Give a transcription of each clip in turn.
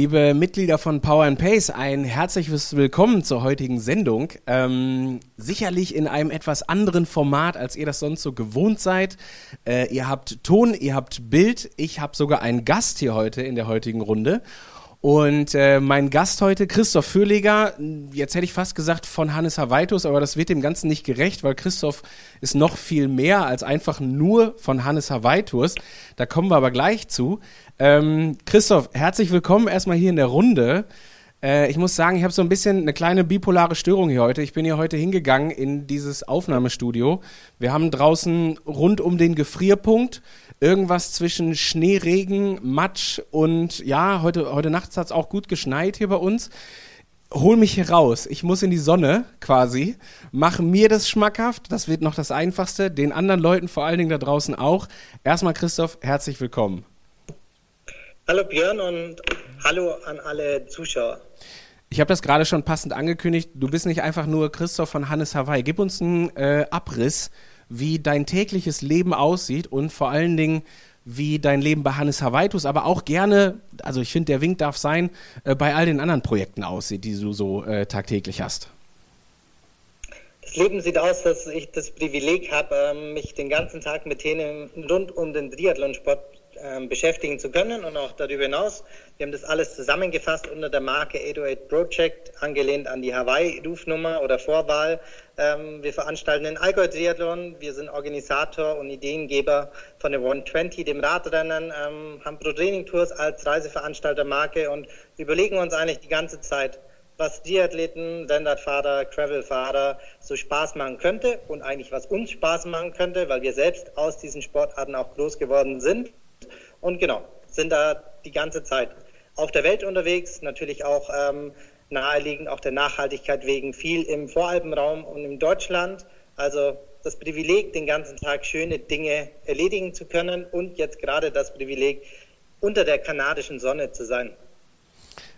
Liebe Mitglieder von Power and Pace, ein herzliches Willkommen zur heutigen Sendung. Ähm, sicherlich in einem etwas anderen Format, als ihr das sonst so gewohnt seid. Äh, ihr habt Ton, ihr habt Bild. Ich habe sogar einen Gast hier heute in der heutigen Runde. Und äh, mein Gast heute, Christoph Föhleger, jetzt hätte ich fast gesagt von Hannes Hawaitus, aber das wird dem Ganzen nicht gerecht, weil Christoph ist noch viel mehr als einfach nur von Hannes Hawaitus. Da kommen wir aber gleich zu. Ähm, Christoph, herzlich willkommen erstmal hier in der Runde. Äh, ich muss sagen, ich habe so ein bisschen eine kleine bipolare Störung hier heute. Ich bin hier heute hingegangen in dieses Aufnahmestudio. Wir haben draußen rund um den Gefrierpunkt irgendwas zwischen Schnee, Regen, Matsch und ja, heute, heute nachts hat es auch gut geschneit hier bei uns. Hol mich hier raus. Ich muss in die Sonne quasi. Mach mir das schmackhaft. Das wird noch das Einfachste. Den anderen Leuten vor allen Dingen da draußen auch. Erstmal Christoph, herzlich willkommen. Hallo Björn und hallo an alle Zuschauer. Ich habe das gerade schon passend angekündigt. Du bist nicht einfach nur Christoph von Hannes Hawaii. Gib uns einen äh, Abriss wie dein tägliches Leben aussieht und vor allen Dingen, wie dein Leben bei Hannes Hawaitus, aber auch gerne, also ich finde, der Wink darf sein, äh, bei all den anderen Projekten aussieht, die du so äh, tagtäglich hast. Das Leben sieht aus, dass ich das Privileg habe, ähm, mich den ganzen Tag mit Themen rund um den Triathlonsport ähm, beschäftigen zu können und auch darüber hinaus. Wir haben das alles zusammengefasst unter der Marke 808 Project, angelehnt an die Hawaii-Rufnummer oder Vorwahl. Ähm, wir veranstalten den Allgäu-Triathlon, wir sind Organisator und Ideengeber von der 120, dem Radrennen, ähm, haben Pro Training Tours als Reiseveranstaltermarke und überlegen uns eigentlich die ganze Zeit, was Triathleten, Rennradfahrer, Gravelfahrer so Spaß machen könnte und eigentlich was uns Spaß machen könnte, weil wir selbst aus diesen Sportarten auch groß geworden sind. Und genau, sind da die ganze Zeit auf der Welt unterwegs, natürlich auch ähm, naheliegend, auch der Nachhaltigkeit wegen, viel im Voralpenraum und in Deutschland. Also das Privileg, den ganzen Tag schöne Dinge erledigen zu können und jetzt gerade das Privileg, unter der kanadischen Sonne zu sein.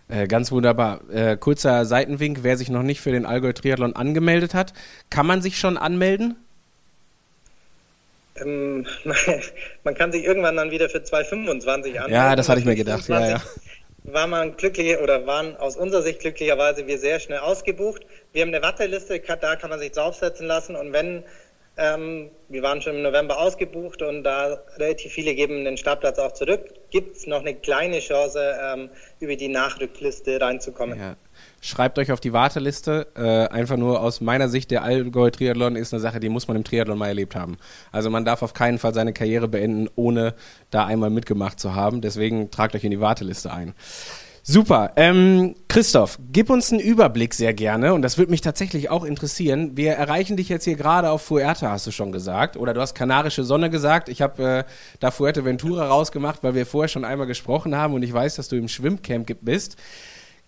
Äh, ganz wunderbar. Äh, kurzer Seitenwink, wer sich noch nicht für den Allgäu Triathlon angemeldet hat, kann man sich schon anmelden? Ähm, man kann sich irgendwann dann wieder für 225 anmelden. Ja, das hatte ich mir gedacht. Ja, ja. War man glücklich oder waren aus unserer Sicht glücklicherweise wir sehr schnell ausgebucht. Wir haben eine Warteliste, da kann man sich draufsetzen lassen und wenn ähm, wir waren schon im November ausgebucht und da relativ viele geben den Startplatz auch zurück, gibt es noch eine kleine Chance, ähm, über die Nachrückliste reinzukommen. Ja schreibt euch auf die Warteliste. Äh, einfach nur aus meiner Sicht, der Allgäu-Triathlon ist eine Sache, die muss man im Triathlon mal erlebt haben. Also man darf auf keinen Fall seine Karriere beenden, ohne da einmal mitgemacht zu haben. Deswegen tragt euch in die Warteliste ein. Super. Ähm, Christoph, gib uns einen Überblick sehr gerne und das würde mich tatsächlich auch interessieren. Wir erreichen dich jetzt hier gerade auf Fuerte, hast du schon gesagt. Oder du hast Kanarische Sonne gesagt. Ich habe äh, da Fuerteventura rausgemacht, weil wir vorher schon einmal gesprochen haben und ich weiß, dass du im Schwimmcamp bist.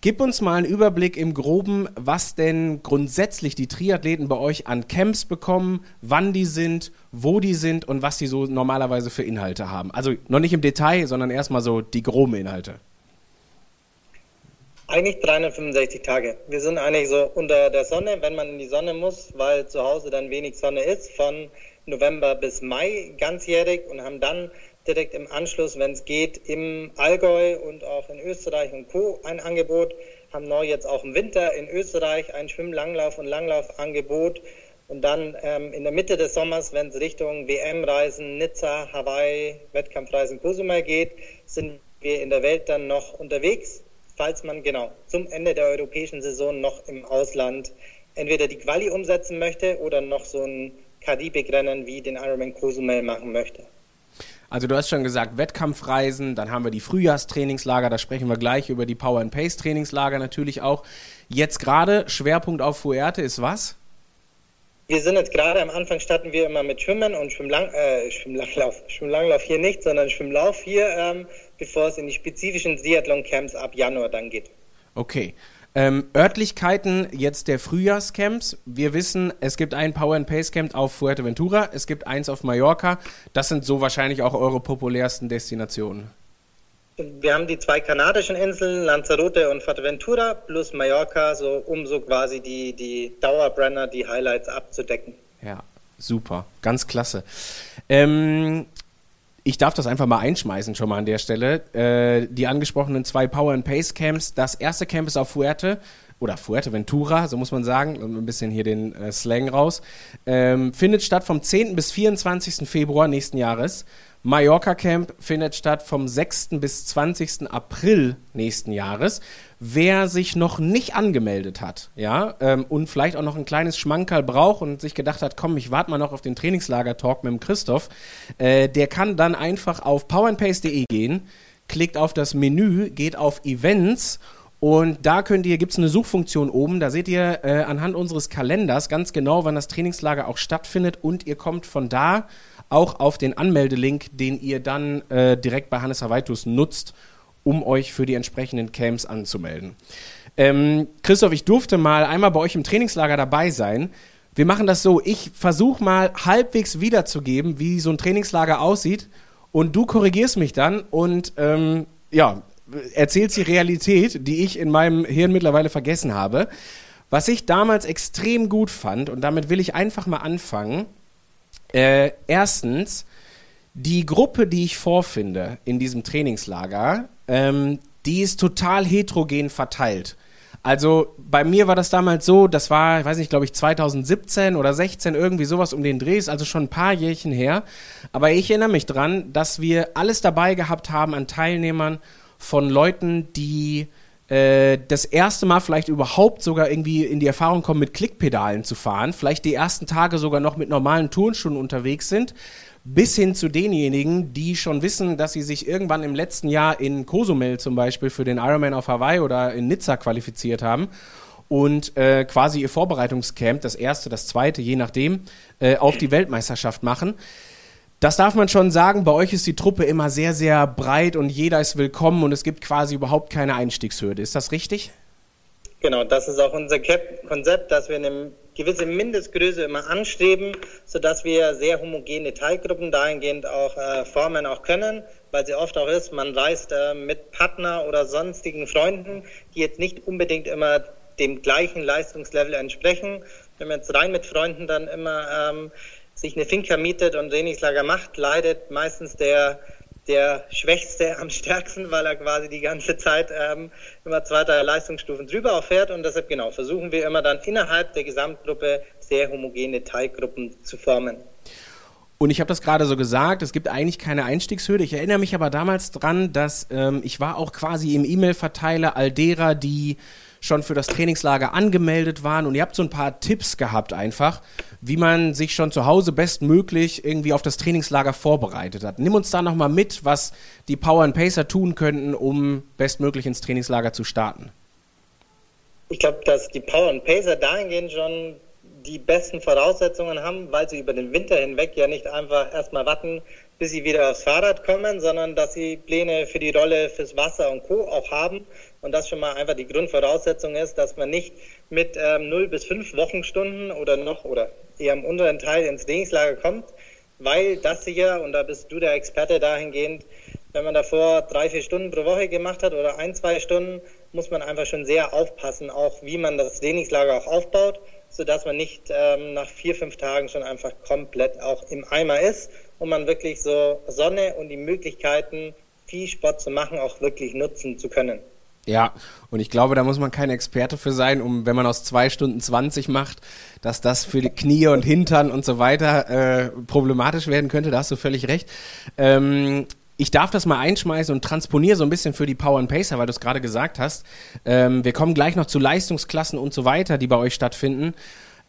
Gib uns mal einen Überblick im Groben, was denn grundsätzlich die Triathleten bei euch an Camps bekommen, wann die sind, wo die sind und was die so normalerweise für Inhalte haben. Also noch nicht im Detail, sondern erstmal so die groben Inhalte. Eigentlich 365 Tage. Wir sind eigentlich so unter der Sonne, wenn man in die Sonne muss, weil zu Hause dann wenig Sonne ist, von November bis Mai ganzjährig und haben dann direkt im Anschluss, wenn es geht, im Allgäu und auch in Österreich und Co. ein Angebot. Haben neu jetzt auch im Winter in Österreich ein Schwimm-Langlauf- und Langlaufangebot. Und dann ähm, in der Mitte des Sommers, wenn es Richtung WM-Reisen, Nizza, Hawaii, Wettkampfreisen Cozumel geht, sind wir in der Welt dann noch unterwegs, falls man genau zum Ende der europäischen Saison noch im Ausland entweder die Quali umsetzen möchte oder noch so ein Karibikrennen wie den Ironman Cozumel machen möchte. Also du hast schon gesagt, Wettkampfreisen, dann haben wir die Frühjahrstrainingslager, da sprechen wir gleich über die Power and Pace Trainingslager natürlich auch. Jetzt gerade Schwerpunkt auf Fuerte ist was? Wir sind jetzt gerade am Anfang starten wir immer mit Schwimmen und Schwimmlang, äh, Schwimmlanglauf, Schwimmlanglauf hier nicht, sondern Schwimmlauf hier, ähm, bevor es in die spezifischen Triathlon-Camps ab Januar dann geht. Okay. Ähm, Örtlichkeiten jetzt der Frühjahrscamps. Wir wissen, es gibt ein Power and Pace Camp auf Fuerteventura, es gibt eins auf Mallorca. Das sind so wahrscheinlich auch eure populärsten Destinationen. Wir haben die zwei kanadischen Inseln, Lanzarote und Fuerteventura, plus Mallorca, so um so quasi die, die Dauerbrenner, die Highlights abzudecken. Ja, super, ganz klasse. Ähm, Ich darf das einfach mal einschmeißen schon mal an der Stelle. Äh, die angesprochenen zwei Power and Pace Camps. Das erste Camp ist auf Fuerte oder Fuerteventura, so muss man sagen, ein bisschen hier den äh, Slang raus. Ähm, findet statt vom 10. bis 24. Februar nächsten Jahres. Mallorca Camp findet statt vom 6. bis 20. April nächsten Jahres. Wer sich noch nicht angemeldet hat, ja, ähm, und vielleicht auch noch ein kleines Schmankerl braucht und sich gedacht hat, komm, ich warte mal noch auf den Trainingslager-Talk mit dem Christoph, äh, der kann dann einfach auf powerandpace.de gehen, klickt auf das Menü, geht auf Events und da könnt ihr, gibt es eine Suchfunktion oben, da seht ihr äh, anhand unseres Kalenders ganz genau, wann das Trainingslager auch stattfindet und ihr kommt von da auch auf den Anmeldelink, den ihr dann äh, direkt bei Hannes Havaitus nutzt, um euch für die entsprechenden Camps anzumelden. Ähm, Christoph, ich durfte mal einmal bei euch im Trainingslager dabei sein. Wir machen das so, ich versuche mal halbwegs wiederzugeben, wie so ein Trainingslager aussieht und du korrigierst mich dann und ähm, ja, erzählst die Realität, die ich in meinem Hirn mittlerweile vergessen habe. Was ich damals extrem gut fand, und damit will ich einfach mal anfangen, äh, erstens, die Gruppe, die ich vorfinde in diesem Trainingslager, ähm, die ist total heterogen verteilt. Also bei mir war das damals so, das war, ich weiß nicht, glaube ich 2017 oder 16, irgendwie sowas um den Dreh, ist also schon ein paar Jährchen her. Aber ich erinnere mich dran, dass wir alles dabei gehabt haben an Teilnehmern von Leuten, die äh, das erste Mal vielleicht überhaupt sogar irgendwie in die Erfahrung kommen, mit Klickpedalen zu fahren, vielleicht die ersten Tage sogar noch mit normalen Turnschuhen unterwegs sind, bis hin zu denjenigen, die schon wissen, dass sie sich irgendwann im letzten Jahr in Cozumel zum Beispiel für den Ironman auf Hawaii oder in Nizza qualifiziert haben und äh, quasi ihr Vorbereitungscamp, das erste, das zweite, je nachdem, äh, auf die Weltmeisterschaft machen. Das darf man schon sagen, bei euch ist die Truppe immer sehr, sehr breit und jeder ist willkommen und es gibt quasi überhaupt keine Einstiegshürde. Ist das richtig? Genau, das ist auch unser Konzept, dass wir eine gewisse Mindestgröße immer anstreben, sodass wir sehr homogene Teilgruppen dahingehend auch äh, formen auch können, weil sie oft auch ist, man reist äh, mit Partner oder sonstigen Freunden, die jetzt nicht unbedingt immer dem gleichen Leistungslevel entsprechen. Wenn man jetzt rein mit Freunden dann immer ähm, sich eine Finca mietet und Trainingslager macht, leidet meistens der, der Schwächste am stärksten, weil er quasi die ganze Zeit ähm, immer zwei, drei Leistungsstufen drüber auffährt. Und deshalb genau versuchen wir immer dann innerhalb der Gesamtgruppe sehr homogene Teilgruppen zu formen. Und ich habe das gerade so gesagt, es gibt eigentlich keine Einstiegshürde. Ich erinnere mich aber damals dran, dass ähm, ich war auch quasi im E-Mail-Verteiler all derer, die schon für das Trainingslager angemeldet waren und ihr habt so ein paar Tipps gehabt einfach, wie man sich schon zu Hause bestmöglich irgendwie auf das Trainingslager vorbereitet hat. Nimm uns da nochmal mit, was die Power and Pacer tun könnten, um bestmöglich ins Trainingslager zu starten. Ich glaube, dass die Power and Pacer dahingehend schon die besten Voraussetzungen haben, weil sie über den Winter hinweg ja nicht einfach erstmal warten, bis sie wieder aufs Fahrrad kommen, sondern dass sie Pläne für die Rolle fürs Wasser und Co. auch haben und das schon mal einfach die Grundvoraussetzung ist, dass man nicht mit ähm, 0 bis 5 Wochenstunden oder noch oder eher im unteren Teil ins Trainingslager kommt, weil das sicher, und da bist du der Experte dahingehend, wenn man davor drei, vier Stunden pro Woche gemacht hat oder ein, zwei Stunden, muss man einfach schon sehr aufpassen, auch wie man das Trainingslager auch aufbaut, sodass man nicht ähm, nach vier, fünf Tagen schon einfach komplett auch im Eimer ist und man wirklich so Sonne und die Möglichkeiten, viel Sport zu machen, auch wirklich nutzen zu können. Ja, und ich glaube, da muss man kein Experte für sein, um, wenn man aus zwei Stunden 20 macht, dass das für die Knie und Hintern und so weiter äh, problematisch werden könnte. Da hast du völlig recht. Ähm, ich darf das mal einschmeißen und transponiere so ein bisschen für die Power and Pacer, weil du es gerade gesagt hast. Ähm, wir kommen gleich noch zu Leistungsklassen und so weiter, die bei euch stattfinden.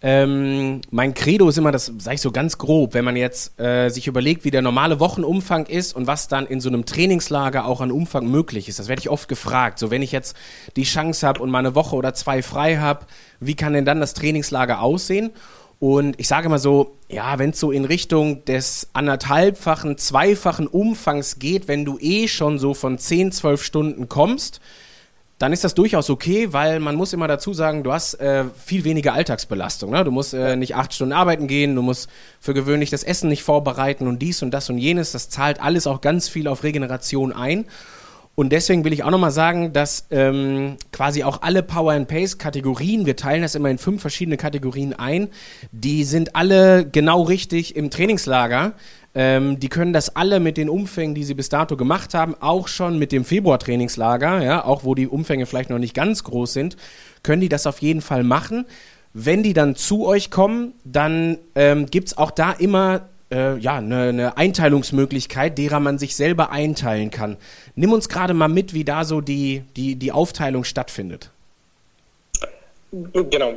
Ähm, mein Credo ist immer, das sage ich so ganz grob, wenn man jetzt äh, sich überlegt, wie der normale Wochenumfang ist und was dann in so einem Trainingslager auch an Umfang möglich ist. Das werde ich oft gefragt. So, wenn ich jetzt die Chance habe und mal eine Woche oder zwei frei habe, wie kann denn dann das Trainingslager aussehen? Und ich sage mal so, ja, wenn es so in Richtung des anderthalbfachen, zweifachen Umfangs geht, wenn du eh schon so von 10, 12 Stunden kommst, dann ist das durchaus okay, weil man muss immer dazu sagen, du hast äh, viel weniger Alltagsbelastung. Ne? Du musst äh, nicht acht Stunden arbeiten gehen, du musst für gewöhnlich das Essen nicht vorbereiten und dies und das und jenes. Das zahlt alles auch ganz viel auf Regeneration ein. Und deswegen will ich auch nochmal sagen, dass ähm, quasi auch alle Power and Pace Kategorien, wir teilen das immer in fünf verschiedene Kategorien ein, die sind alle genau richtig im Trainingslager Ähm, die können das alle mit den Umfängen, die sie bis dato gemacht haben, auch schon mit dem Februar-Trainingslager, ja, auch wo die Umfänge vielleicht noch nicht ganz groß sind, können die das auf jeden Fall machen. Wenn die dann zu euch kommen, dann ähm, gibt es auch da immer äh, ja, eine, eine Einteilungsmöglichkeit, derer man sich selber einteilen kann. Nimm uns gerade mal mit, wie da so die, die, die Aufteilung stattfindet. Genau,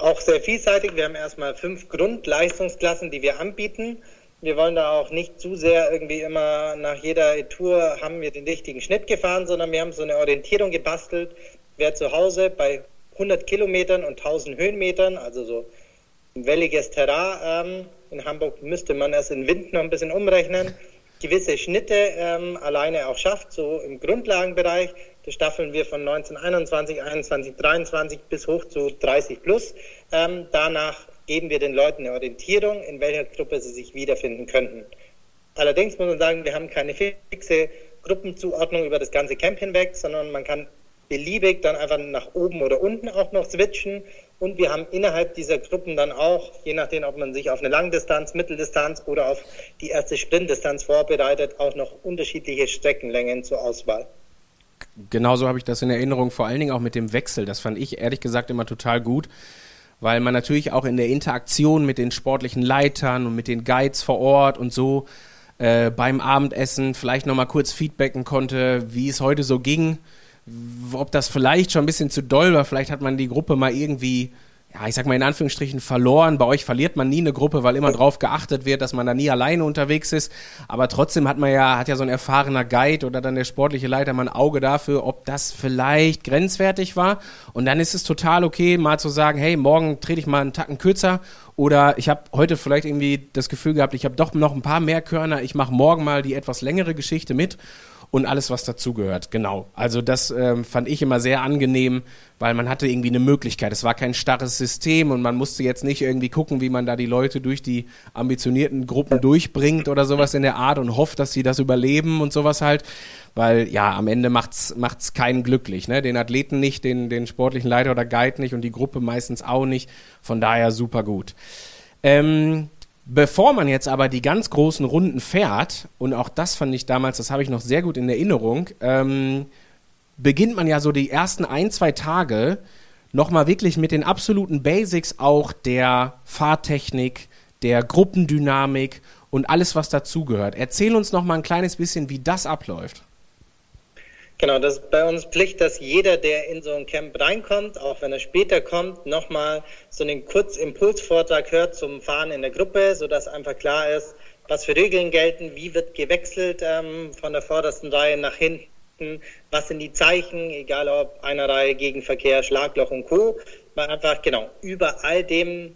auch sehr vielseitig. Wir haben erstmal fünf Grundleistungsklassen, die wir anbieten. Wir wollen da auch nicht zu sehr irgendwie immer nach jeder Tour haben wir den richtigen Schnitt gefahren, sondern wir haben so eine Orientierung gebastelt. Wer zu Hause bei 100 Kilometern und 1000 Höhenmetern, also so ein welliges Terrain, ähm, in Hamburg müsste man es in Wind noch ein bisschen umrechnen, gewisse Schnitte ähm, alleine auch schafft, so im Grundlagenbereich. Das staffeln wir von 1921, 21, 23 bis hoch zu 30 plus. Ähm, danach geben wir den Leuten eine Orientierung, in welcher Gruppe sie sich wiederfinden könnten. Allerdings muss man sagen, wir haben keine fixe Gruppenzuordnung über das ganze Camp hinweg, sondern man kann beliebig dann einfach nach oben oder unten auch noch switchen. Und wir haben innerhalb dieser Gruppen dann auch, je nachdem, ob man sich auf eine Langdistanz, Mitteldistanz oder auf die erste Sprintdistanz vorbereitet, auch noch unterschiedliche Streckenlängen zur Auswahl. Genauso habe ich das in Erinnerung, vor allen Dingen auch mit dem Wechsel. Das fand ich ehrlich gesagt immer total gut weil man natürlich auch in der Interaktion mit den sportlichen Leitern und mit den Guides vor Ort und so äh, beim Abendessen vielleicht nochmal kurz feedbacken konnte, wie es heute so ging, ob das vielleicht schon ein bisschen zu doll war, vielleicht hat man die Gruppe mal irgendwie ja, ich sag mal in Anführungsstrichen verloren. Bei euch verliert man nie eine Gruppe, weil immer drauf geachtet wird, dass man da nie alleine unterwegs ist. Aber trotzdem hat man ja, hat ja so ein erfahrener Guide oder dann der sportliche Leiter mal ein Auge dafür, ob das vielleicht grenzwertig war. Und dann ist es total okay, mal zu sagen, hey, morgen trete ich mal einen Tacken kürzer oder ich habe heute vielleicht irgendwie das Gefühl gehabt, ich habe doch noch ein paar mehr Körner, ich mache morgen mal die etwas längere Geschichte mit und alles, was dazugehört. Genau. Also das ähm, fand ich immer sehr angenehm, weil man hatte irgendwie eine Möglichkeit. Es war kein starres System und man musste jetzt nicht irgendwie gucken, wie man da die Leute durch die ambitionierten Gruppen durchbringt oder sowas in der Art und hofft, dass sie das überleben und sowas halt. Weil ja, am Ende macht's macht's keinen glücklich, ne? Den Athleten nicht, den den sportlichen Leiter oder Guide nicht und die Gruppe meistens auch nicht. Von daher super gut. Ähm, Bevor man jetzt aber die ganz großen Runden fährt, und auch das fand ich damals, das habe ich noch sehr gut in Erinnerung, ähm, beginnt man ja so die ersten ein, zwei Tage nochmal wirklich mit den absoluten Basics auch der Fahrtechnik, der Gruppendynamik und alles, was dazugehört. Erzähl uns nochmal ein kleines bisschen, wie das abläuft. Genau, das ist bei uns Pflicht, dass jeder, der in so ein Camp reinkommt, auch wenn er später kommt, nochmal so einen Kurzimpulsvortrag hört zum Fahren in der Gruppe, sodass einfach klar ist, was für Regeln gelten, wie wird gewechselt ähm, von der vordersten Reihe nach hinten, was sind die Zeichen, egal ob einer Reihe Gegenverkehr, Schlagloch und Co. Weil einfach, genau, über all dem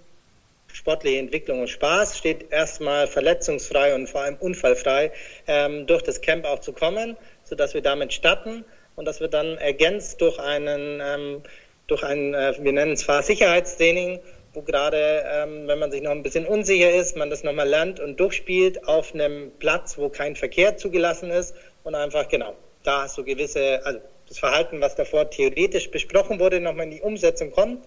sportliche Entwicklung und Spaß steht erstmal verletzungsfrei und vor allem unfallfrei ähm, durch das Camp auch zu kommen sodass wir damit starten und das wird dann ergänzt durch einen, ähm, durch ein, äh, wir nennen es Fahrsicherheitstraining, wo gerade, ähm, wenn man sich noch ein bisschen unsicher ist, man das nochmal lernt und durchspielt auf einem Platz, wo kein Verkehr zugelassen ist und einfach, genau, da so gewisse, also das Verhalten, was davor theoretisch besprochen wurde, nochmal in die Umsetzung kommt.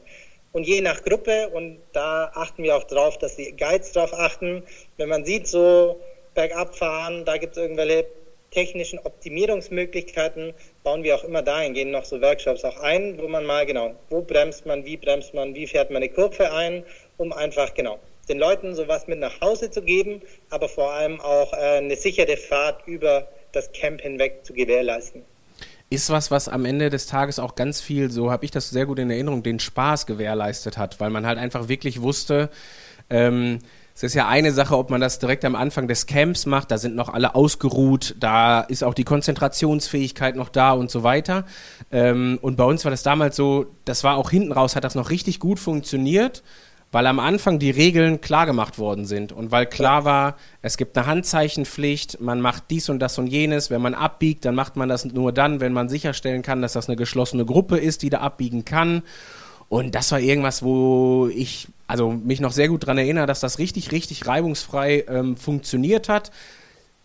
Und je nach Gruppe, und da achten wir auch drauf, dass die Guides drauf achten, wenn man sieht, so bergab fahren, da gibt es irgendwelche technischen Optimierungsmöglichkeiten bauen wir auch immer dahingehend noch so Workshops auch ein, wo man mal genau, wo bremst man, wie bremst man, wie fährt man eine Kurve ein, um einfach genau den Leuten sowas mit nach Hause zu geben, aber vor allem auch äh, eine sichere Fahrt über das Camp hinweg zu gewährleisten. Ist was, was am Ende des Tages auch ganz viel, so habe ich das sehr gut in Erinnerung, den Spaß gewährleistet hat, weil man halt einfach wirklich wusste, ähm, es ist ja eine Sache, ob man das direkt am Anfang des Camps macht, da sind noch alle ausgeruht, da ist auch die Konzentrationsfähigkeit noch da und so weiter. Ähm, und bei uns war das damals so, das war auch hinten raus, hat das noch richtig gut funktioniert, weil am Anfang die Regeln klar gemacht worden sind und weil klar war, es gibt eine Handzeichenpflicht, man macht dies und das und jenes, wenn man abbiegt, dann macht man das nur dann, wenn man sicherstellen kann, dass das eine geschlossene Gruppe ist, die da abbiegen kann. Und das war irgendwas, wo ich also mich noch sehr gut daran erinnere, dass das richtig, richtig reibungsfrei ähm, funktioniert hat.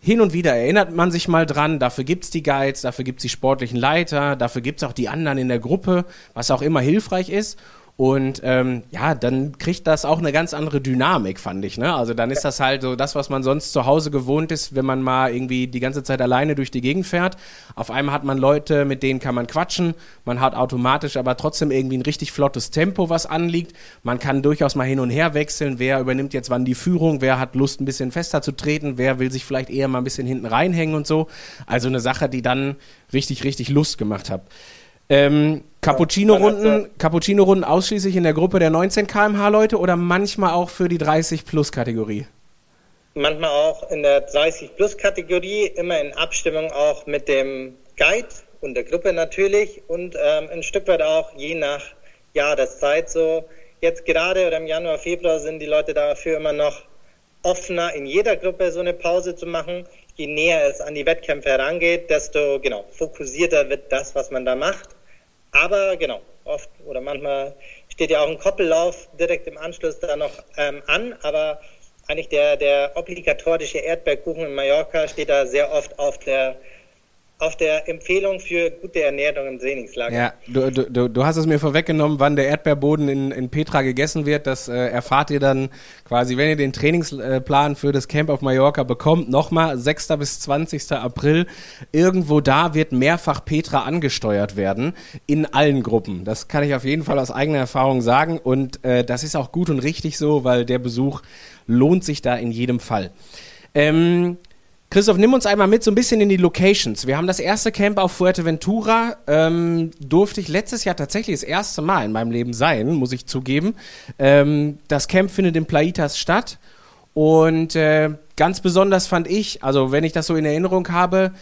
Hin und wieder erinnert man sich mal dran, dafür gibt's die Guides, dafür gibt's die sportlichen Leiter, dafür gibt's auch die anderen in der Gruppe, was auch immer hilfreich ist. Und ähm, ja, dann kriegt das auch eine ganz andere Dynamik, fand ich. Ne? Also dann ist das halt so das, was man sonst zu Hause gewohnt ist, wenn man mal irgendwie die ganze Zeit alleine durch die Gegend fährt. Auf einmal hat man Leute, mit denen kann man quatschen. Man hat automatisch aber trotzdem irgendwie ein richtig flottes Tempo, was anliegt. Man kann durchaus mal hin und her wechseln. Wer übernimmt jetzt wann die Führung? Wer hat Lust, ein bisschen fester zu treten? Wer will sich vielleicht eher mal ein bisschen hinten reinhängen und so? Also eine Sache, die dann richtig, richtig Lust gemacht hat. Ähm, Cappuccino-Runden Cappuccino ausschließlich in der Gruppe der 19 km/h Leute oder manchmal auch für die 30-Plus-Kategorie? Manchmal auch in der 30-Plus-Kategorie, immer in Abstimmung auch mit dem Guide und der Gruppe natürlich und ähm, ein Stück weit auch je nach Jahreszeit. So jetzt gerade oder im Januar, Februar sind die Leute dafür immer noch offener, in jeder Gruppe so eine Pause zu machen. Je näher es an die Wettkämpfe herangeht, desto genau fokussierter wird das, was man da macht. Aber genau, oft oder manchmal steht ja auch ein Koppellauf direkt im Anschluss da noch ähm, an, aber eigentlich der, der obligatorische Erdbeerkuchen in Mallorca steht da sehr oft auf der auf der Empfehlung für gute Ernährung im Trainingslager. Ja, du, du, du hast es mir vorweggenommen, wann der Erdbeerboden in, in Petra gegessen wird. Das äh, erfahrt ihr dann quasi, wenn ihr den Trainingsplan für das Camp auf Mallorca bekommt. Nochmal 6. bis 20. April. Irgendwo da wird mehrfach Petra angesteuert werden. In allen Gruppen. Das kann ich auf jeden Fall aus eigener Erfahrung sagen. Und äh, das ist auch gut und richtig so, weil der Besuch lohnt sich da in jedem Fall. Ähm, Christoph, nimm uns einmal mit so ein bisschen in die Locations. Wir haben das erste Camp auf Fuerteventura. Ähm, durfte ich letztes Jahr tatsächlich das erste Mal in meinem Leben sein, muss ich zugeben. Ähm, das Camp findet in Plaitas statt. Und äh, ganz besonders fand ich, also wenn ich das so in Erinnerung habe,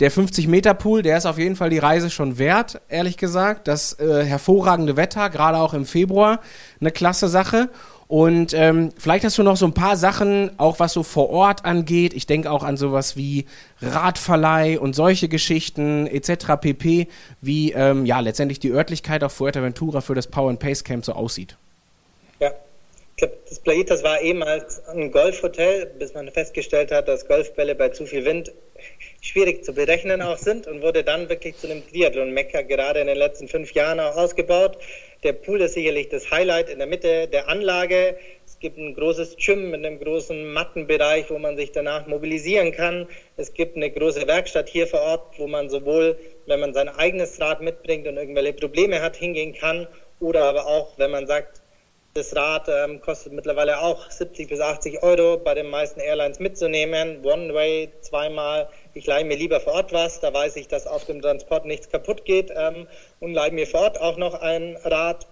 der 50-Meter-Pool, der ist auf jeden Fall die Reise schon wert, ehrlich gesagt. Das äh, hervorragende Wetter, gerade auch im Februar, eine klasse Sache. Und ähm, vielleicht hast du noch so ein paar Sachen, auch was so vor Ort angeht. Ich denke auch an sowas wie Radverleih und solche Geschichten etc. pp. Wie ähm, ja letztendlich die Örtlichkeit auf Fuerteventura für das Power and Pace Camp so aussieht. Ja, ich glaube, das Playitas war ehemals ein Golfhotel, bis man festgestellt hat, dass Golfbälle bei zu viel Wind schwierig zu berechnen auch sind und wurde dann wirklich zu einem Triathlon-Mecker gerade in den letzten fünf Jahren auch ausgebaut. Der Pool ist sicherlich das Highlight in der Mitte der Anlage. Es gibt ein großes Gym mit einem großen Mattenbereich, wo man sich danach mobilisieren kann. Es gibt eine große Werkstatt hier vor Ort, wo man sowohl, wenn man sein eigenes Rad mitbringt und irgendwelche Probleme hat, hingehen kann oder aber auch, wenn man sagt, das Rad ähm, kostet mittlerweile auch 70 bis 80 Euro bei den meisten Airlines mitzunehmen. One Way zweimal. Ich leihe mir lieber vor Ort was, da weiß ich, dass auf dem Transport nichts kaputt geht ähm, und leihe mir vor Ort auch noch ein Rad.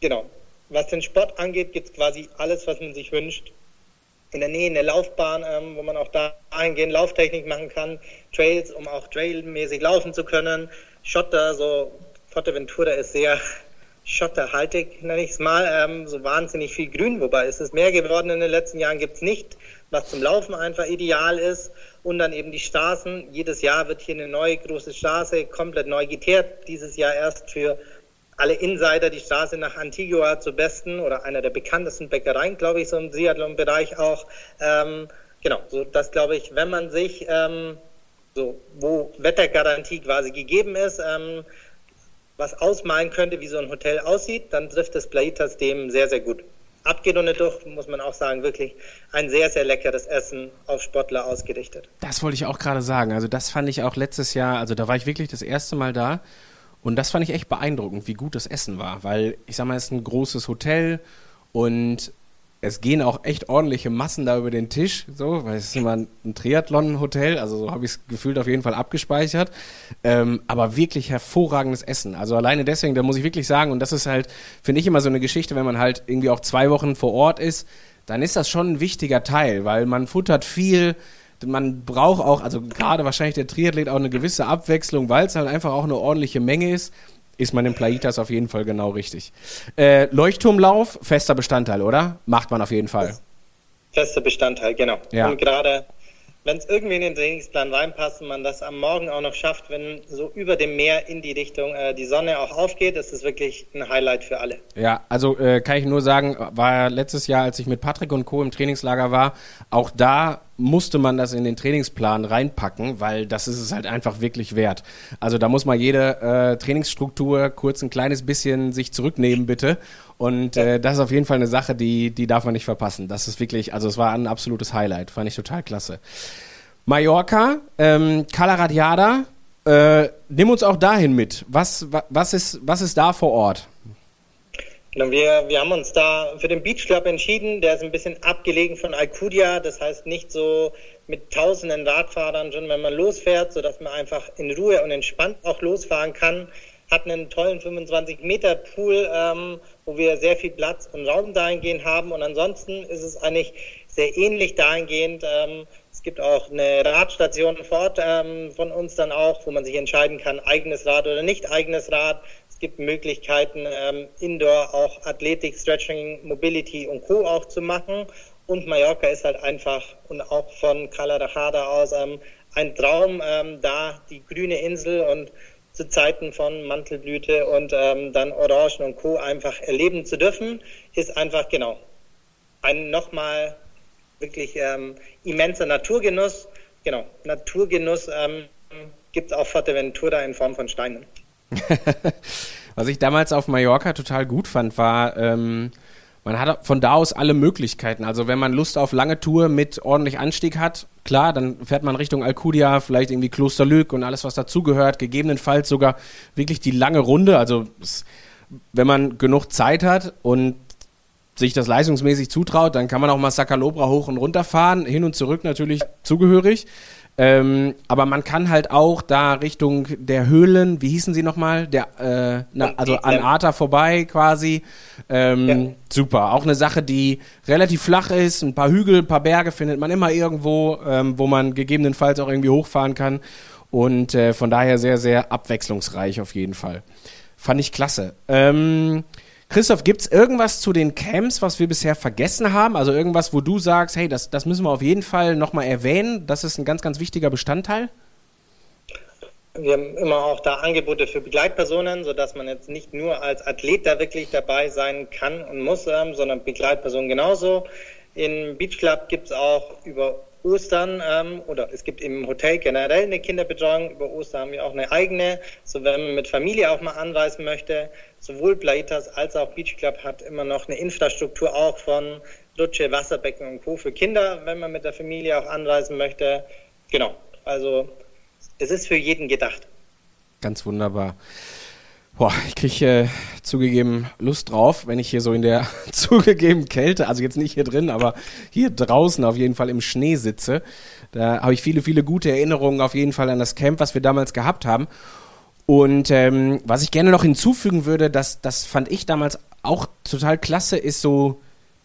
Genau. Was den Sport angeht, gibt es quasi alles, was man sich wünscht. In der Nähe eine Laufbahn, ähm, wo man auch dahingehend Lauftechnik machen kann. Trails, um auch trailmäßig laufen zu können. Schotter, so Forteventura ist sehr schotterhaltig, nenne ich es mal, ähm, so wahnsinnig viel Grün, wobei ist es mehr geworden in den letzten Jahren, gibt es nicht, was zum Laufen einfach ideal ist. Und dann eben die Straßen. Jedes Jahr wird hier eine neue große Straße komplett neu geteert. Dieses Jahr erst für alle Insider die Straße nach Antigua zur besten oder einer der bekanntesten Bäckereien, glaube ich, so im Triathlon-Bereich auch. Ähm, genau, so das glaube ich, wenn man sich so, wo Wettergarantie quasi gegeben ist, ähm, was ausmalen könnte, wie so ein Hotel aussieht, dann trifft das Plaitas dem sehr, sehr gut. Abgeht und durch, muss man auch sagen, wirklich ein sehr, sehr leckeres Essen auf Sportler ausgerichtet. Das wollte ich auch gerade sagen. Also das fand ich auch letztes Jahr, also da war ich wirklich das erste Mal da und das fand ich echt beeindruckend, wie gut das Essen war, weil ich sag mal, es ist ein großes Hotel und es gehen auch echt ordentliche Massen da über den Tisch, so, weil es ist immer ein Triathlon-Hotel, also so habe ich es gefühlt auf jeden Fall abgespeichert. Ähm, aber wirklich hervorragendes Essen. Also alleine deswegen, da muss ich wirklich sagen, und das ist halt, finde ich immer so eine Geschichte, wenn man halt irgendwie auch zwei Wochen vor Ort ist, dann ist das schon ein wichtiger Teil, weil man futtert viel, man braucht auch, also gerade wahrscheinlich der Triathlet auch eine gewisse Abwechslung, weil es halt einfach auch eine ordentliche Menge ist ist man in Plaitas auf jeden Fall genau richtig. Äh, Leuchtturmlauf, fester Bestandteil, oder? Macht man auf jeden Fall. Fester Bestandteil, genau. Ja. Und gerade wenn es irgendwie in den Trainingsplan reinpasst und man das am Morgen auch noch schafft, wenn so über dem Meer in die Richtung äh, die Sonne auch aufgeht, ist es wirklich ein Highlight für alle. Ja, also äh, kann ich nur sagen, war letztes Jahr, als ich mit Patrick und Co. im Trainingslager war, auch da musste man das in den Trainingsplan reinpacken, weil das ist es halt einfach wirklich wert. Also da muss man jede äh, Trainingsstruktur kurz ein kleines bisschen sich zurücknehmen, bitte. Und äh, das ist auf jeden Fall eine Sache, die, die darf man nicht verpassen. Das ist wirklich, also es war ein absolutes Highlight, fand ich total klasse. Mallorca, ähm, Calaradiada, äh, nimm uns auch dahin mit. Was, was, ist, was ist da vor Ort? Genau, wir, wir haben uns da für den Beach Club entschieden. Der ist ein bisschen abgelegen von Alcudia. Das heißt nicht so mit tausenden Radfahrern schon, wenn man losfährt, sodass man einfach in Ruhe und entspannt auch losfahren kann. Hat einen tollen 25 Meter Pool, ähm, wo wir sehr viel Platz und Raum dahingehend haben. Und ansonsten ist es eigentlich sehr ähnlich dahingehend. Ähm, es gibt auch eine Radstation vor Ort ähm, von uns dann auch, wo man sich entscheiden kann, eigenes Rad oder nicht eigenes Rad. Es gibt Möglichkeiten, ähm, Indoor auch Athletik, Stretching, Mobility und Co. auch zu machen. Und Mallorca ist halt einfach und auch von Calarajada aus ähm, ein Traum, ähm, da die grüne Insel und zu Zeiten von Mantelblüte und ähm, dann Orangen und Co. einfach erleben zu dürfen, ist einfach genau ein nochmal wirklich ähm, immenser Naturgenuss. Genau, Naturgenuss ähm, gibt es auf Fuerteventura in Form von Steinen. Was ich damals auf Mallorca total gut fand, war, ähm, man hat von da aus alle Möglichkeiten. Also wenn man Lust auf lange Tour mit ordentlich Anstieg hat, klar, dann fährt man Richtung Alcudia, vielleicht irgendwie Klosterlück und alles, was dazugehört. Gegebenenfalls sogar wirklich die lange Runde. Also wenn man genug Zeit hat und sich das leistungsmäßig zutraut, dann kann man auch mal Sakalobra hoch und runter fahren, hin und zurück natürlich zugehörig. Ähm, aber man kann halt auch da Richtung der Höhlen, wie hießen sie nochmal? Der, äh, na, also an Arta vorbei quasi. Ähm, ja. Super. Auch eine Sache, die relativ flach ist. Ein paar Hügel, ein paar Berge findet man immer irgendwo, ähm, wo man gegebenenfalls auch irgendwie hochfahren kann. Und äh, von daher sehr, sehr abwechslungsreich auf jeden Fall. Fand ich klasse. Ähm, Christoph, gibt es irgendwas zu den Camps, was wir bisher vergessen haben? Also irgendwas, wo du sagst, hey, das, das müssen wir auf jeden Fall nochmal erwähnen. Das ist ein ganz, ganz wichtiger Bestandteil. Wir haben immer auch da Angebote für Begleitpersonen, sodass man jetzt nicht nur als Athlet da wirklich dabei sein kann und muss, ähm, sondern Begleitpersonen genauso. Im Beach Club gibt es auch über Ostern ähm, oder es gibt im Hotel generell eine Kinderbetreuung. Über Ostern haben wir auch eine eigene. So wenn man mit Familie auch mal anreisen möchte, sowohl Plaitas als auch Beach Club hat immer noch eine Infrastruktur auch von Lutsche, Wasserbecken und Co. für Kinder, wenn man mit der Familie auch anreisen möchte. Genau. Also es ist für jeden gedacht. Ganz wunderbar. Boah, ich kriege äh, zugegeben Lust drauf, wenn ich hier so in der zugegeben Kälte, also jetzt nicht hier drin, aber hier draußen auf jeden Fall im Schnee sitze. Da habe ich viele, viele gute Erinnerungen auf jeden Fall an das Camp, was wir damals gehabt haben. Und ähm, was ich gerne noch hinzufügen würde, das, das fand ich damals auch total klasse, ist so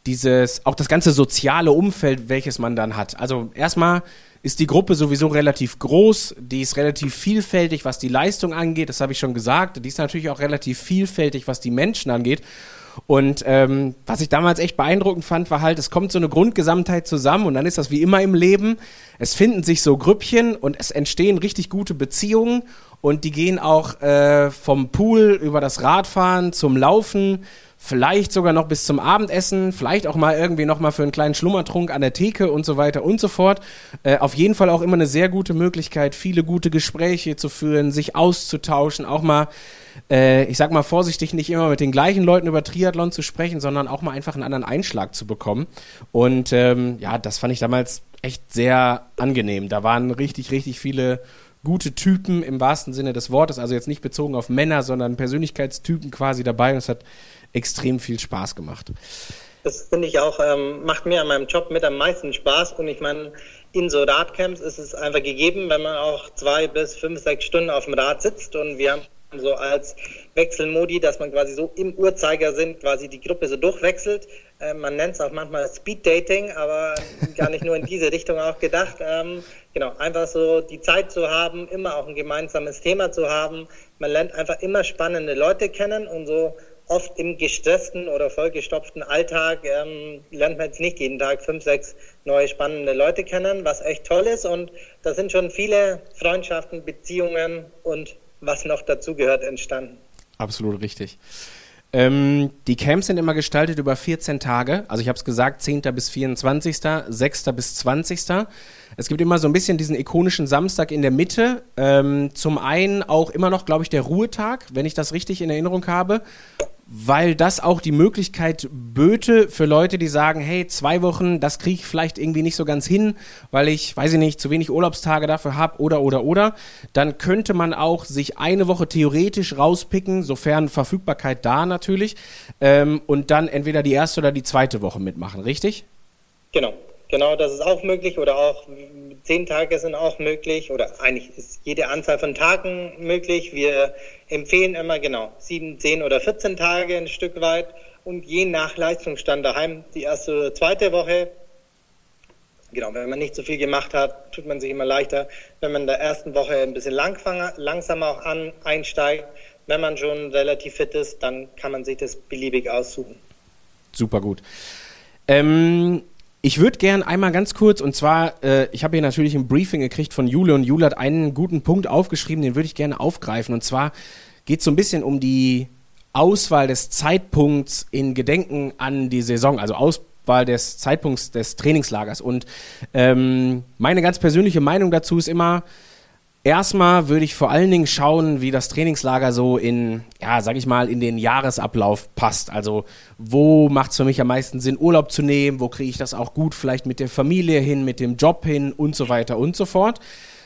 dieses, auch das ganze soziale Umfeld, welches man dann hat. Also erstmal ist die Gruppe sowieso relativ groß, die ist relativ vielfältig, was die Leistung angeht, das habe ich schon gesagt. Die ist natürlich auch relativ vielfältig, was die Menschen angeht. Und ähm, was ich damals echt beeindruckend fand, war halt, es kommt so eine Grundgesamtheit zusammen und dann ist das wie immer im Leben. Es finden sich so Grüppchen und es entstehen richtig gute Beziehungen und die gehen auch äh, vom Pool über das Radfahren zum Laufen vielleicht sogar noch bis zum Abendessen, vielleicht auch mal irgendwie noch mal für einen kleinen Schlummertrunk an der Theke und so weiter und so fort. Äh, auf jeden Fall auch immer eine sehr gute Möglichkeit, viele gute Gespräche zu führen, sich auszutauschen, auch mal, äh, ich sag mal vorsichtig, nicht immer mit den gleichen Leuten über Triathlon zu sprechen, sondern auch mal einfach einen anderen Einschlag zu bekommen. Und ähm, ja, das fand ich damals echt sehr angenehm. Da waren richtig, richtig viele gute Typen im wahrsten Sinne des Wortes, also jetzt nicht bezogen auf Männer, sondern Persönlichkeitstypen quasi dabei und es hat extrem viel Spaß gemacht. Das finde ich auch, ähm, macht mir an meinem Job mit am meisten Spaß und ich meine, in so Radcamps ist es einfach gegeben, wenn man auch zwei bis fünf, sechs Stunden auf dem Rad sitzt und wir haben so als Wechselmodi, dass man quasi so im Uhrzeigersinn quasi die Gruppe so durchwechselt. Ähm, man nennt es auch manchmal Speed Dating, aber gar nicht nur in diese Richtung auch gedacht. Ähm, genau, einfach so die Zeit zu haben, immer auch ein gemeinsames Thema zu haben. Man lernt einfach immer spannende Leute kennen und so oft im gestressten oder vollgestopften Alltag ähm, lernt man jetzt nicht jeden Tag fünf, sechs neue spannende Leute kennen, was echt toll ist. Und da sind schon viele Freundschaften, Beziehungen und was noch dazugehört entstanden. Absolut richtig. Ähm, die Camps sind immer gestaltet über 14 Tage. Also ich habe es gesagt, 10. bis 24., 6. bis 20. Es gibt immer so ein bisschen diesen ikonischen Samstag in der Mitte. Ähm, zum einen auch immer noch, glaube ich, der Ruhetag, wenn ich das richtig in Erinnerung habe weil das auch die Möglichkeit böte für Leute, die sagen, hey, zwei Wochen, das kriege ich vielleicht irgendwie nicht so ganz hin, weil ich, weiß ich nicht, zu wenig Urlaubstage dafür habe oder oder oder, dann könnte man auch sich eine Woche theoretisch rauspicken, sofern Verfügbarkeit da natürlich, ähm, und dann entweder die erste oder die zweite Woche mitmachen, richtig? Genau. Genau, das ist auch möglich oder auch zehn Tage sind auch möglich oder eigentlich ist jede Anzahl von Tagen möglich. Wir empfehlen immer genau sieben, zehn oder 14 Tage ein Stück weit und je nach Leistungsstand daheim die erste oder zweite Woche. Genau, wenn man nicht so viel gemacht hat, tut man sich immer leichter, wenn man in der ersten Woche ein bisschen langsamer auch an, einsteigt. Wenn man schon relativ fit ist, dann kann man sich das beliebig aussuchen. Super gut. Ähm, ich würde gern einmal ganz kurz, und zwar, äh, ich habe hier natürlich ein Briefing gekriegt von Jule und Jule hat einen guten Punkt aufgeschrieben, den würde ich gerne aufgreifen. Und zwar geht es so ein bisschen um die Auswahl des Zeitpunkts in Gedenken an die Saison, also Auswahl des Zeitpunkts des Trainingslagers. Und ähm, meine ganz persönliche Meinung dazu ist immer, Erstmal würde ich vor allen Dingen schauen, wie das Trainingslager so in, ja, sag ich mal, in den Jahresablauf passt. Also, wo macht es für mich am meisten Sinn, Urlaub zu nehmen? Wo kriege ich das auch gut vielleicht mit der Familie hin, mit dem Job hin und so weiter und so fort.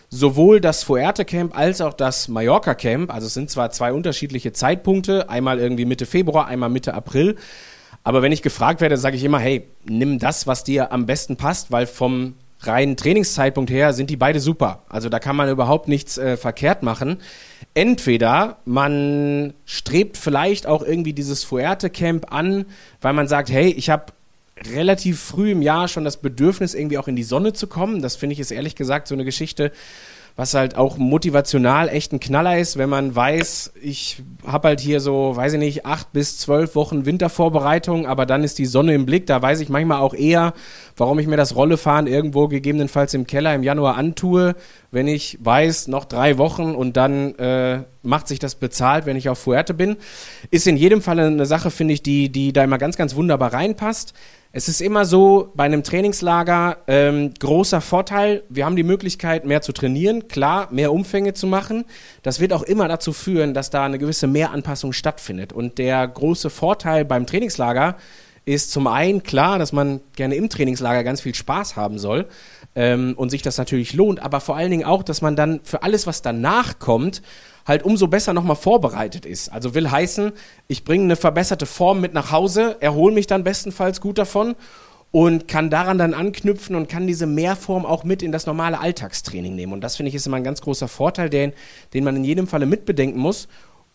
Sowohl das Fuerte Camp als auch das Mallorca Camp, also es sind zwar zwei unterschiedliche Zeitpunkte, einmal irgendwie Mitte Februar, einmal Mitte April. Aber wenn ich gefragt werde, sage ich immer, hey, nimm das, was dir am besten passt, weil vom reinen Trainingszeitpunkt her sind die beide super. Also da kann man überhaupt nichts äh, verkehrt machen. Entweder man strebt vielleicht auch irgendwie dieses Fuerte-Camp an, weil man sagt, hey, ich habe relativ früh im Jahr schon das Bedürfnis, irgendwie auch in die Sonne zu kommen. Das finde ich ist ehrlich gesagt so eine Geschichte, was halt auch motivational echt ein Knaller ist, wenn man weiß, ich habe halt hier so, weiß ich nicht, acht bis zwölf Wochen Wintervorbereitung, aber dann ist die Sonne im Blick. Da weiß ich manchmal auch eher, warum ich mir das Rollefahren irgendwo gegebenenfalls im Keller im Januar antue, wenn ich weiß, noch drei Wochen und dann äh, macht sich das bezahlt, wenn ich auf Fuerte bin. Ist in jedem Fall eine Sache, finde ich, die, die da immer ganz, ganz wunderbar reinpasst. Es ist immer so, bei einem Trainingslager ähm, großer Vorteil, wir haben die Möglichkeit, mehr zu trainieren, klar, mehr Umfänge zu machen. Das wird auch immer dazu führen, dass da eine gewisse Mehranpassung stattfindet. Und der große Vorteil beim Trainingslager ist zum einen klar, dass man gerne im Trainingslager ganz viel Spaß haben soll ähm, und sich das natürlich lohnt, aber vor allen Dingen auch, dass man dann für alles, was danach kommt, halt umso besser nochmal vorbereitet ist. Also will heißen, ich bringe eine verbesserte Form mit nach Hause, erhole mich dann bestenfalls gut davon und kann daran dann anknüpfen und kann diese Mehrform auch mit in das normale Alltagstraining nehmen. Und das finde ich ist immer ein ganz großer Vorteil, den, den man in jedem Falle mitbedenken muss.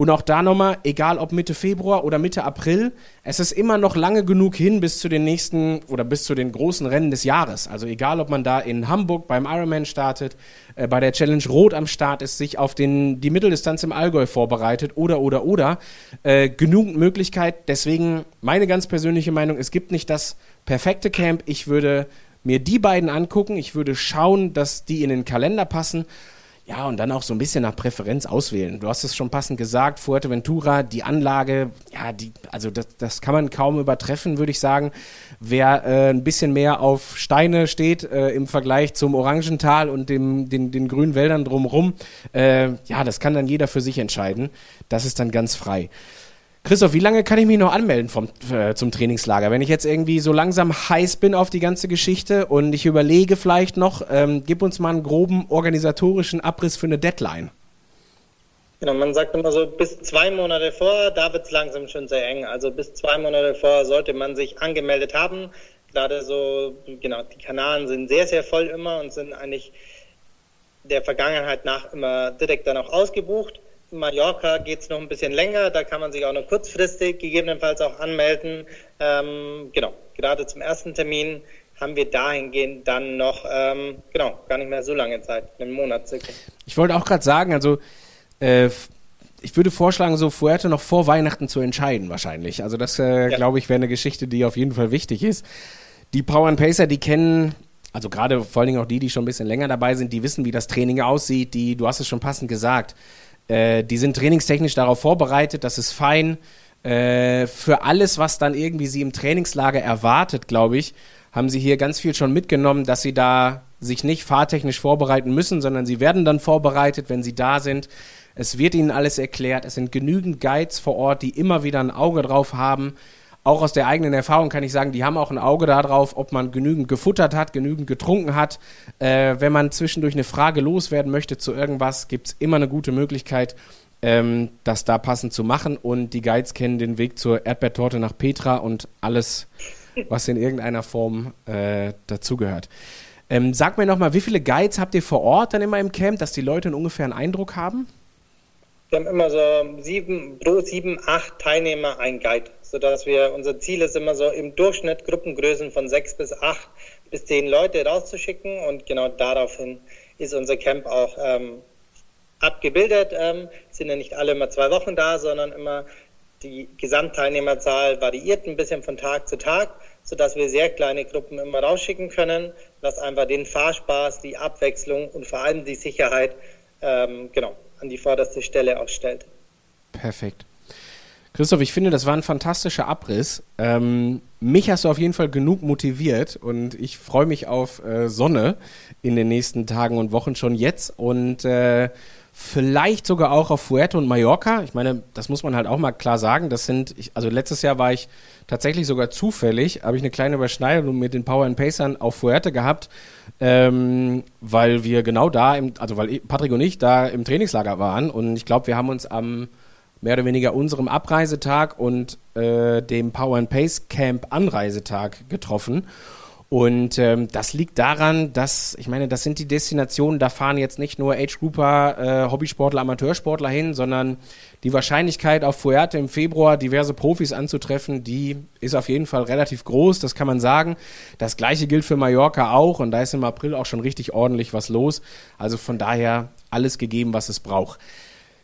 Und auch da nochmal, egal ob Mitte Februar oder Mitte April, es ist immer noch lange genug hin bis zu den nächsten oder bis zu den großen Rennen des Jahres. Also egal, ob man da in Hamburg beim Ironman startet, äh, bei der Challenge Rot am Start ist, sich auf den, die Mitteldistanz im Allgäu vorbereitet oder, oder, oder. Äh, genug Möglichkeit. Deswegen meine ganz persönliche Meinung, es gibt nicht das perfekte Camp. Ich würde mir die beiden angucken. Ich würde schauen, dass die in den Kalender passen ja, und dann auch so ein bisschen nach Präferenz auswählen. Du hast es schon passend gesagt, Fuerteventura, die Anlage, ja, die, also das, das kann man kaum übertreffen, würde ich sagen. Wer äh, ein bisschen mehr auf Steine steht äh, im Vergleich zum Orangental und dem, den, den grünen Wäldern drumherum, äh, ja, das kann dann jeder für sich entscheiden. Das ist dann ganz frei. Christoph, wie lange kann ich mich noch anmelden vom, äh, zum Trainingslager? Wenn ich jetzt irgendwie so langsam heiß bin auf die ganze Geschichte und ich überlege vielleicht noch, ähm, gib uns mal einen groben organisatorischen Abriss für eine Deadline. Genau, man sagt immer so, bis zwei Monate vor, da wird es langsam schon sehr eng. Also bis zwei Monate vor sollte man sich angemeldet haben. Gerade so, genau, die Kanalen sind sehr, sehr voll immer und sind eigentlich der Vergangenheit nach immer direkt dann auch ausgebucht. Mallorca geht es noch ein bisschen länger, da kann man sich auch noch kurzfristig gegebenenfalls auch anmelden. Ähm, genau, gerade zum ersten Termin haben wir dahingehend dann noch, ähm, genau, gar nicht mehr so lange Zeit, einen Monat circa. Ich wollte auch gerade sagen, also äh, ich würde vorschlagen, so Fuerte noch vor Weihnachten zu entscheiden wahrscheinlich. Also das, äh, ja. glaube ich, wäre eine Geschichte, die auf jeden Fall wichtig ist. Die Power and Pacer, die kennen also gerade vor allen Dingen auch die, die schon ein bisschen länger dabei sind, die wissen, wie das Training aussieht, die, du hast es schon passend gesagt, äh, die sind trainingstechnisch darauf vorbereitet, das ist fein. Äh, für alles, was dann irgendwie sie im Trainingslager erwartet, glaube ich, haben sie hier ganz viel schon mitgenommen, dass sie da sich nicht fahrtechnisch vorbereiten müssen, sondern sie werden dann vorbereitet, wenn sie da sind. Es wird ihnen alles erklärt. Es sind genügend Guides vor Ort, die immer wieder ein Auge drauf haben. Auch aus der eigenen Erfahrung kann ich sagen, die haben auch ein Auge darauf, ob man genügend gefuttert hat, genügend getrunken hat. Äh, wenn man zwischendurch eine Frage loswerden möchte zu irgendwas, gibt es immer eine gute Möglichkeit, ähm, das da passend zu machen. Und die Guides kennen den Weg zur Erdbeertorte nach Petra und alles, was in irgendeiner Form äh, dazugehört. Ähm, sag mir nochmal, wie viele Guides habt ihr vor Ort dann immer im Camp, dass die Leute ungefähr einen Eindruck haben? Wir haben immer so sieben, pro sieben, acht Teilnehmer ein Guide, sodass wir, unser Ziel ist immer so im Durchschnitt Gruppengrößen von sechs bis acht bis zehn Leute rauszuschicken und genau daraufhin ist unser Camp auch ähm, abgebildet. Ähm, sind ja nicht alle immer zwei Wochen da, sondern immer die Gesamtteilnehmerzahl variiert ein bisschen von Tag zu Tag, sodass wir sehr kleine Gruppen immer rausschicken können, was einfach den Fahrspaß, die Abwechslung und vor allem die Sicherheit ähm, genau, an die vorderste Stelle auch stellt. Perfekt. Christoph, ich finde, das war ein fantastischer Abriss. Ähm, mich hast du auf jeden Fall genug motiviert und ich freue mich auf äh, Sonne in den nächsten Tagen und Wochen schon jetzt und äh, vielleicht sogar auch auf Fuerte und Mallorca. Ich meine, das muss man halt auch mal klar sagen. Das sind, ich, also letztes Jahr war ich tatsächlich sogar zufällig, habe ich eine kleine Überschneidung mit den Power and Pacern auf Fuerte gehabt, ähm, weil wir genau da, im, also weil Patrick und ich da im Trainingslager waren und ich glaube, wir haben uns am mehr oder weniger unserem Abreisetag und äh, dem Power and Pace Camp Anreisetag getroffen. Und ähm, das liegt daran, dass, ich meine, das sind die Destinationen, da fahren jetzt nicht nur Age-Grouper, äh, Hobbysportler, Amateursportler hin, sondern die Wahrscheinlichkeit auf Fuerte im Februar diverse Profis anzutreffen, die ist auf jeden Fall relativ groß, das kann man sagen. Das gleiche gilt für Mallorca auch und da ist im April auch schon richtig ordentlich was los. Also von daher alles gegeben, was es braucht.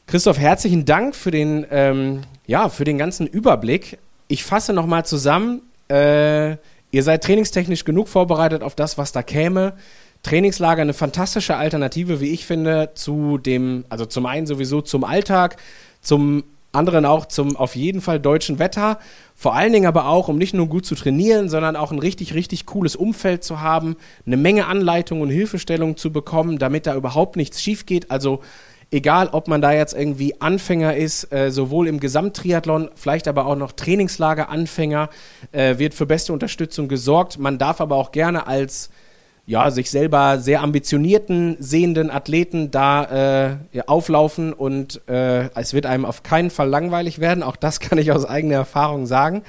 Christoph, herzlichen Dank für den, ähm, ja, für den ganzen Überblick. Ich fasse nochmal zusammen. Äh, Ihr seid trainingstechnisch genug vorbereitet auf das, was da käme. Trainingslager eine fantastische Alternative, wie ich finde, zu dem, also zum einen sowieso zum Alltag, zum anderen auch zum auf jeden Fall deutschen Wetter. Vor allen Dingen aber auch, um nicht nur gut zu trainieren, sondern auch ein richtig, richtig cooles Umfeld zu haben, eine Menge Anleitung und Hilfestellung zu bekommen, damit da überhaupt nichts schief geht. Also egal ob man da jetzt irgendwie Anfänger ist, äh, sowohl im Gesamttriathlon, vielleicht aber auch noch Trainingslager-Anfänger, äh, wird für beste Unterstützung gesorgt. Man darf aber auch gerne als ja, sich selber sehr ambitionierten, sehenden Athleten da äh, auflaufen und äh, es wird einem auf keinen Fall langweilig werden. Auch das kann ich aus eigener Erfahrung sagen.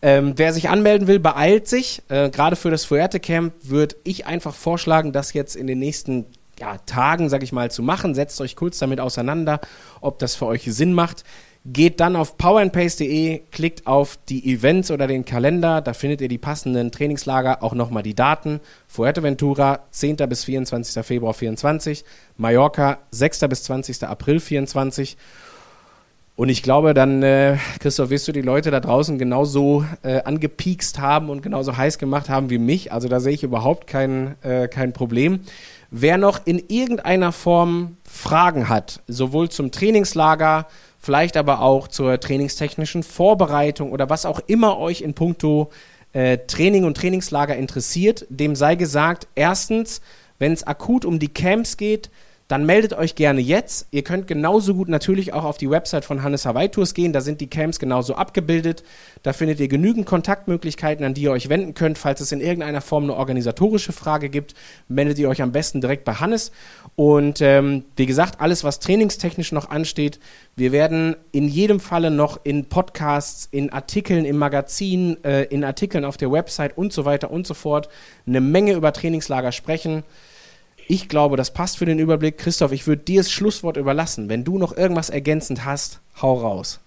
Ähm, wer sich anmelden will, beeilt sich. Äh, Gerade für das Fuerte Camp würde ich einfach vorschlagen, das jetzt in den nächsten ja, Tagen, sag ich mal, zu machen. Setzt euch kurz damit auseinander, ob das für euch Sinn macht. Geht dann auf powerandpace.de, klickt auf die Events oder den Kalender, da findet ihr die passenden Trainingslager, auch nochmal die Daten. Fuerteventura, 10. bis 24. Februar 24, Mallorca, 6. bis 20. April 24. Und ich glaube, dann, äh, Christoph, wirst du die Leute da draußen genauso äh, angepiekst haben und genauso heiß gemacht haben wie mich. Also da sehe ich überhaupt kein, äh, kein Problem. Wer noch in irgendeiner Form Fragen hat, sowohl zum Trainingslager, vielleicht aber auch zur trainingstechnischen Vorbereitung oder was auch immer euch in puncto äh, Training und Trainingslager interessiert, dem sei gesagt, erstens, wenn es akut um die Camps geht, dann meldet euch gerne jetzt. Ihr könnt genauso gut natürlich auch auf die Website von Hannes Hawaii Tours gehen. Da sind die Camps genauso abgebildet. Da findet ihr genügend Kontaktmöglichkeiten, an die ihr euch wenden könnt. Falls es in irgendeiner Form eine organisatorische Frage gibt, meldet ihr euch am besten direkt bei Hannes. Und ähm, wie gesagt, alles, was trainingstechnisch noch ansteht, wir werden in jedem Falle noch in Podcasts, in Artikeln im Magazin, äh, in Artikeln auf der Website und so weiter und so fort eine Menge über Trainingslager sprechen. Ich glaube, das passt für den Überblick. Christoph, ich würde dir das Schlusswort überlassen. Wenn du noch irgendwas ergänzend hast, hau raus.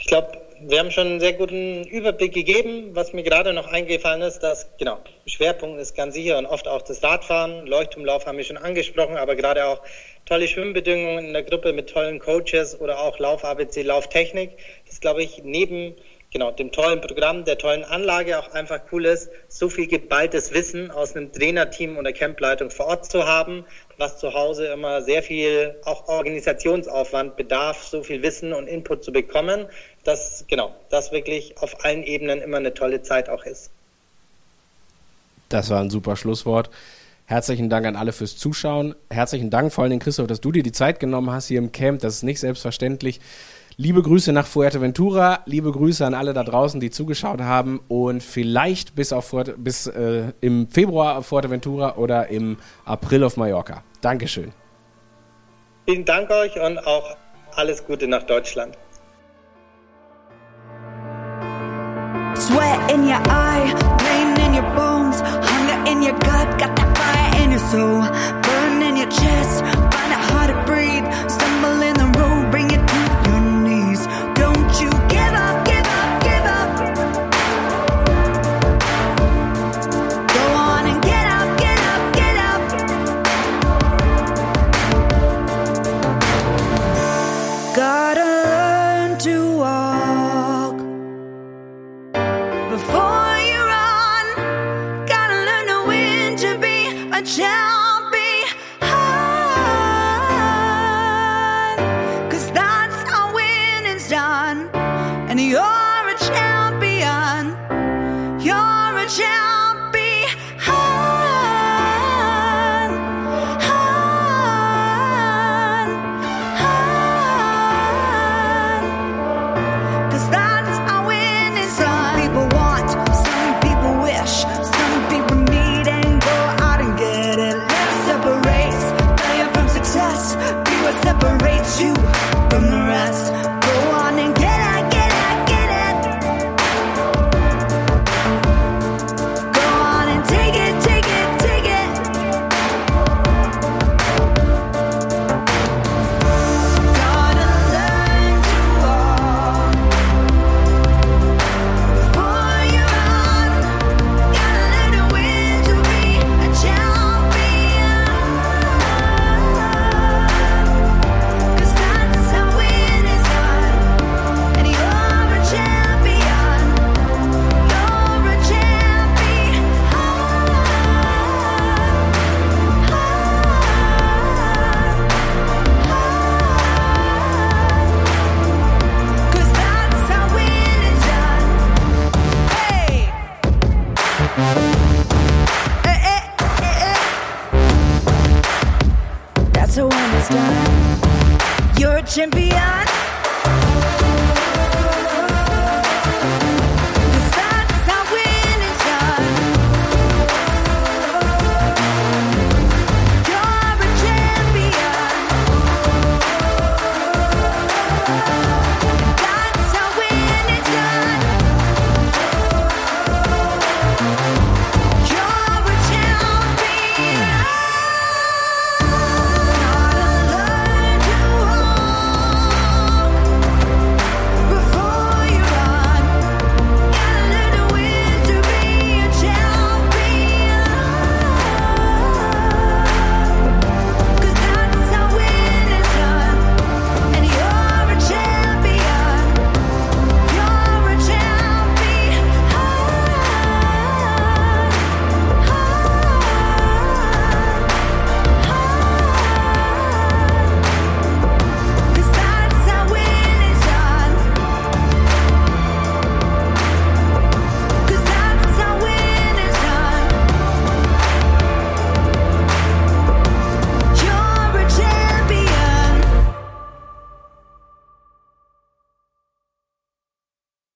Ich glaube, wir haben schon einen sehr guten Überblick gegeben. Was mir gerade noch eingefallen ist, dass, genau, Schwerpunkt ist ganz sicher und oft auch das Radfahren. Leuchtturmlauf haben wir schon angesprochen, aber gerade auch tolle Schwimmbedingungen in der Gruppe mit tollen Coaches oder auch Lauf-ABC, Lauftechnik. Das glaube ich, neben genau, dem tollen Programm, der tollen Anlage auch einfach cool ist, so viel geballtes Wissen aus einem Trainerteam oder Campleitung vor Ort zu haben, was zu Hause immer sehr viel auch Organisationsaufwand bedarf, so viel Wissen und Input zu bekommen, dass genau, das wirklich auf allen Ebenen immer eine tolle Zeit auch ist. Das war ein super Schlusswort. Herzlichen Dank an alle fürs Zuschauen. Herzlichen Dank vor allem, Christoph, dass du dir die Zeit genommen hast hier im Camp. Das ist nicht selbstverständlich. Liebe Grüße nach Fuerteventura, liebe Grüße an alle da draußen, die zugeschaut haben und vielleicht bis, auf Fuerte, bis äh, im Februar auf Fuerteventura oder im April auf Mallorca. Dankeschön. Vielen Dank euch und auch alles Gute nach Deutschland. Sweat in your eye, pain in your bones, hunger in your gut, got that fire in your soul, burn in your chest,